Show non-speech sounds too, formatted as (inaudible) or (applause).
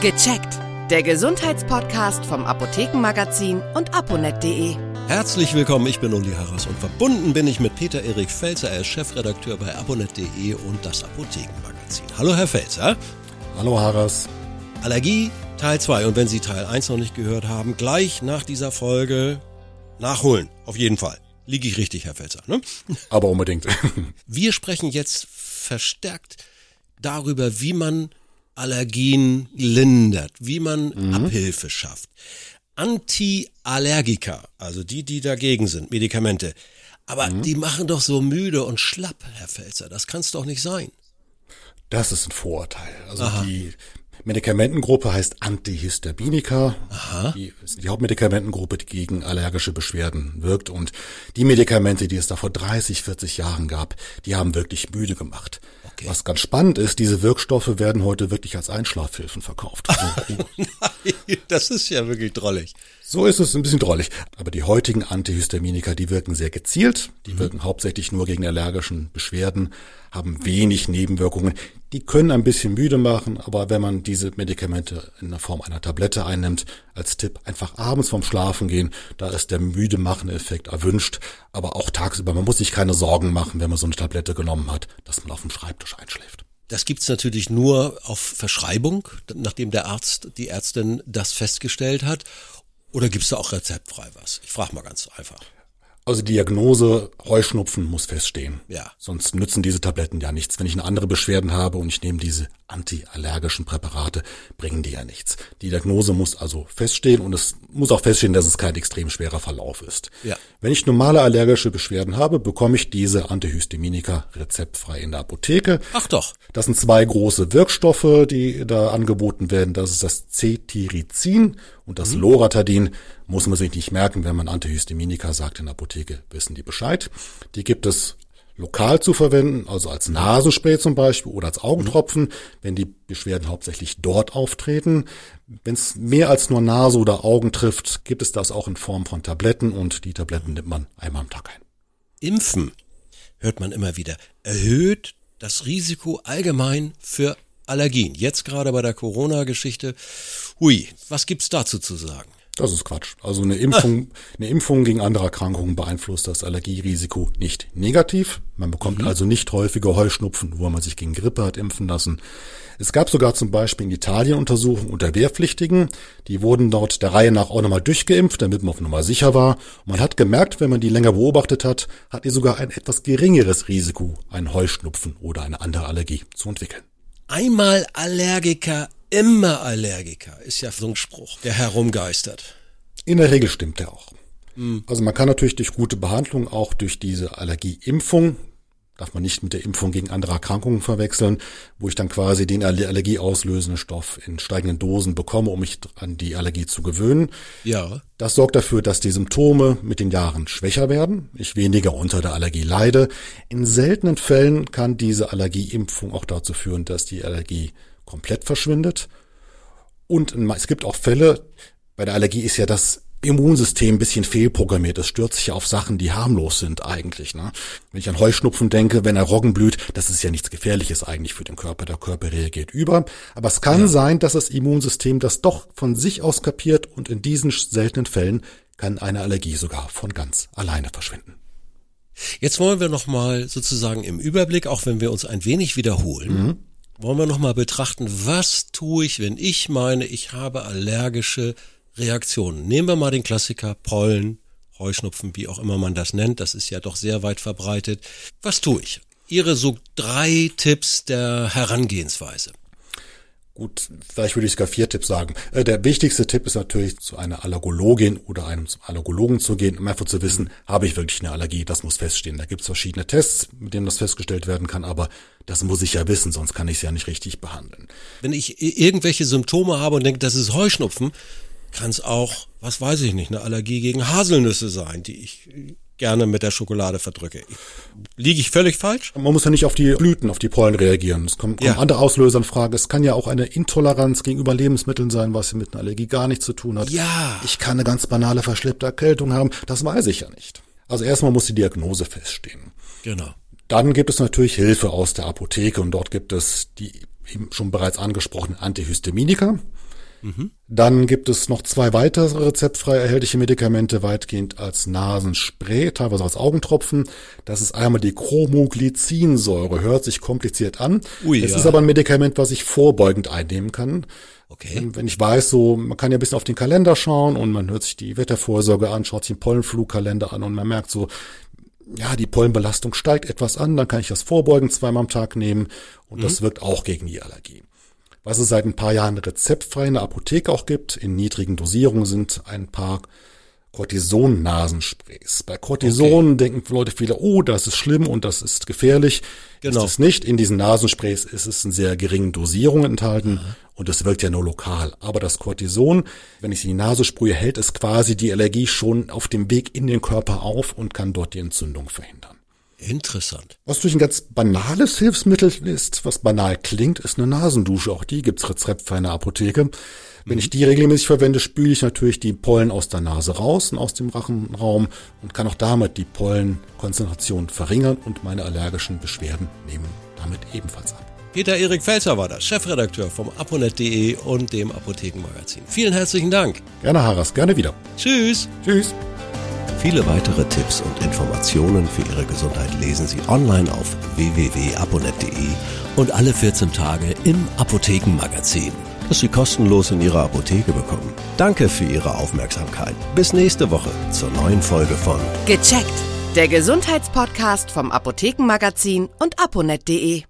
Gecheckt. Der Gesundheitspodcast vom Apothekenmagazin und aponet.de. Herzlich willkommen, ich bin Uli Harras und verbunden bin ich mit Peter Erik Felzer, er ist Chefredakteur bei aponet.de und das Apothekenmagazin. Hallo Herr Felzer. Hallo Harras. Allergie Teil 2 und wenn Sie Teil 1 noch nicht gehört haben, gleich nach dieser Folge nachholen, auf jeden Fall. Liege ich richtig, Herr Felzer, ne? Aber unbedingt. (laughs) Wir sprechen jetzt verstärkt darüber, wie man Allergien lindert, wie man mhm. Abhilfe schafft. Antiallergika, also die, die dagegen sind, Medikamente. Aber mhm. die machen doch so müde und schlapp, Herr Felzer. Das kann es doch nicht sein. Das ist ein Vorurteil. Also Aha. die Medikamentengruppe heißt Antihistaminika. Aha. Die ist die Hauptmedikamentengruppe, die gegen allergische Beschwerden wirkt. Und die Medikamente, die es da vor 30, 40 Jahren gab, die haben wirklich müde gemacht. Okay. Was ganz spannend ist, diese Wirkstoffe werden heute wirklich als Einschlafhilfen verkauft. Also, (laughs) das ist ja wirklich drollig. So ist es ein bisschen drollig. Aber die heutigen Antihistaminika, die wirken sehr gezielt. Die mhm. wirken hauptsächlich nur gegen allergischen Beschwerden, haben wenig Nebenwirkungen. Die können ein bisschen müde machen, aber wenn man diese Medikamente in der Form einer Tablette einnimmt, als Tipp einfach abends vorm Schlafen gehen, da ist der müde machende Effekt erwünscht, aber auch tagsüber. Man muss sich keine Sorgen machen, wenn man so eine Tablette genommen hat, dass man auf dem Schreibtisch einschläft. Das gibt's natürlich nur auf Verschreibung, nachdem der Arzt, die Ärztin das festgestellt hat. Oder gibt's da auch rezeptfrei was? Ich frage mal ganz einfach. Also Diagnose Heuschnupfen muss feststehen. Ja. Sonst nützen diese Tabletten ja nichts. Wenn ich eine andere Beschwerden habe und ich nehme diese antiallergischen Präparate, bringen die ja nichts. Die Diagnose muss also feststehen und es muss auch feststehen, dass es kein extrem schwerer Verlauf ist. Ja. Wenn ich normale allergische Beschwerden habe, bekomme ich diese Antihistaminika rezeptfrei in der Apotheke. Ach doch. Das sind zwei große Wirkstoffe, die da angeboten werden. Das ist das Cetirizin und das mhm. Loratadin muss man sich nicht merken, wenn man Antihistaminika sagt in der Apotheke, wissen die Bescheid. Die gibt es lokal zu verwenden, also als Nasenspray zum Beispiel oder als Augentropfen, wenn die Beschwerden hauptsächlich dort auftreten. Wenn es mehr als nur Nase oder Augen trifft, gibt es das auch in Form von Tabletten und die Tabletten nimmt man einmal am Tag ein. Impfen, hört man immer wieder, erhöht das Risiko allgemein für Allergien. Jetzt gerade bei der Corona-Geschichte. Hui, was gibt's dazu zu sagen? Das ist Quatsch. Also eine Impfung, eine Impfung gegen andere Erkrankungen beeinflusst das Allergierisiko nicht negativ. Man bekommt mhm. also nicht häufige Heuschnupfen, wo man sich gegen Grippe hat impfen lassen. Es gab sogar zum Beispiel in Italien Untersuchungen unter Wehrpflichtigen. Die wurden dort der Reihe nach auch nochmal durchgeimpft, damit man auf Nummer sicher war. Und man hat gemerkt, wenn man die länger beobachtet hat, hat die sogar ein etwas geringeres Risiko, einen Heuschnupfen oder eine andere Allergie zu entwickeln. Einmal Allergiker, immer Allergiker, ist ja so ein Spruch, der herumgeistert. In der Regel stimmt der auch. Mhm. Also man kann natürlich durch gute Behandlung, auch durch diese Allergieimpfung, darf man nicht mit der Impfung gegen andere Erkrankungen verwechseln, wo ich dann quasi den Allergie auslösenden Stoff in steigenden Dosen bekomme, um mich an die Allergie zu gewöhnen. Ja. Das sorgt dafür, dass die Symptome mit den Jahren schwächer werden, ich weniger unter der Allergie leide. In seltenen Fällen kann diese Allergieimpfung auch dazu führen, dass die Allergie komplett verschwindet. Und es gibt auch Fälle, bei der Allergie ist ja das Immunsystem ein bisschen fehlprogrammiert. Es stürzt sich ja auf Sachen, die harmlos sind eigentlich. Ne? Wenn ich an Heuschnupfen denke, wenn er Roggen blüht, das ist ja nichts Gefährliches eigentlich für den Körper. Der Körper reagiert über. Aber es kann ja. sein, dass das Immunsystem das doch von sich aus kapiert und in diesen seltenen Fällen kann eine Allergie sogar von ganz alleine verschwinden. Jetzt wollen wir nochmal sozusagen im Überblick, auch wenn wir uns ein wenig wiederholen, mhm wollen wir nochmal betrachten, was tue ich, wenn ich meine, ich habe allergische Reaktionen. Nehmen wir mal den Klassiker Pollen, Heuschnupfen, wie auch immer man das nennt, das ist ja doch sehr weit verbreitet. Was tue ich? Ihre so drei Tipps der Herangehensweise. Gut, vielleicht würde ich sogar vier Tipps sagen. Äh, der wichtigste Tipp ist natürlich, zu einer Allergologin oder einem Allergologen zu gehen, um einfach zu wissen, habe ich wirklich eine Allergie? Das muss feststehen. Da gibt es verschiedene Tests, mit denen das festgestellt werden kann, aber das muss ich ja wissen, sonst kann ich es ja nicht richtig behandeln. Wenn ich irgendwelche Symptome habe und denke, das ist Heuschnupfen, kann es auch, was weiß ich nicht, eine Allergie gegen Haselnüsse sein, die ich gerne mit der Schokolade verdrücke. Liege ich völlig falsch? Man muss ja nicht auf die Blüten, auf die Pollen reagieren. Es kommen, kommen ja. andere Auslöser in Frage. Es kann ja auch eine Intoleranz gegenüber Lebensmitteln sein, was mit einer Allergie gar nichts zu tun hat. Ja. Ich kann eine ganz banale verschleppte Erkältung haben. Das weiß ich ja nicht. Also erstmal muss die Diagnose feststehen. Genau. Dann gibt es natürlich Hilfe aus der Apotheke und dort gibt es die eben schon bereits angesprochenen Antihistaminika. Dann gibt es noch zwei weitere rezeptfrei erhältliche Medikamente, weitgehend als Nasenspray, teilweise als Augentropfen. Das ist einmal die Chromoglycinsäure. Hört sich kompliziert an. Ui, es ja. ist aber ein Medikament, was ich vorbeugend einnehmen kann. Okay. Wenn, wenn ich weiß, so, man kann ja ein bisschen auf den Kalender schauen und man hört sich die Wettervorsorge an, schaut sich den Pollenflugkalender an und man merkt so, ja, die Pollenbelastung steigt etwas an, dann kann ich das vorbeugend zweimal am Tag nehmen und das wirkt auch gegen die Allergie. Was es seit ein paar Jahren rezeptfrei in der Apotheke auch gibt, in niedrigen Dosierungen sind ein paar Cortison-Nasensprays. Bei Cortison denken Leute viele, oh, das ist schlimm und das ist gefährlich. Genau. Ist es nicht. In diesen Nasensprays ist es in sehr geringen Dosierungen enthalten und es wirkt ja nur lokal. Aber das Cortison, wenn ich es in die Nase sprühe, hält es quasi die Allergie schon auf dem Weg in den Körper auf und kann dort die Entzündung verhindern. Interessant. Was durch ein ganz banales Hilfsmittel ist, was banal klingt, ist eine Nasendusche. Auch die gibt's rezeptfrei in der Apotheke. Wenn ich die regelmäßig verwende, spüle ich natürlich die Pollen aus der Nase raus und aus dem Rachenraum und kann auch damit die Pollenkonzentration verringern und meine allergischen Beschwerden nehmen damit ebenfalls ab. Peter-Erik Felzer war das, Chefredakteur vom aponet.de und dem Apothekenmagazin. Vielen herzlichen Dank. Gerne Haras, gerne wieder. Tschüss. Tschüss. Viele weitere Tipps und Informationen für Ihre Gesundheit lesen Sie online auf www.aponet.de und alle 14 Tage im Apothekenmagazin, das Sie kostenlos in Ihrer Apotheke bekommen. Danke für Ihre Aufmerksamkeit. Bis nächste Woche zur neuen Folge von Gecheckt. Der Gesundheitspodcast vom Apothekenmagazin und aponet.de.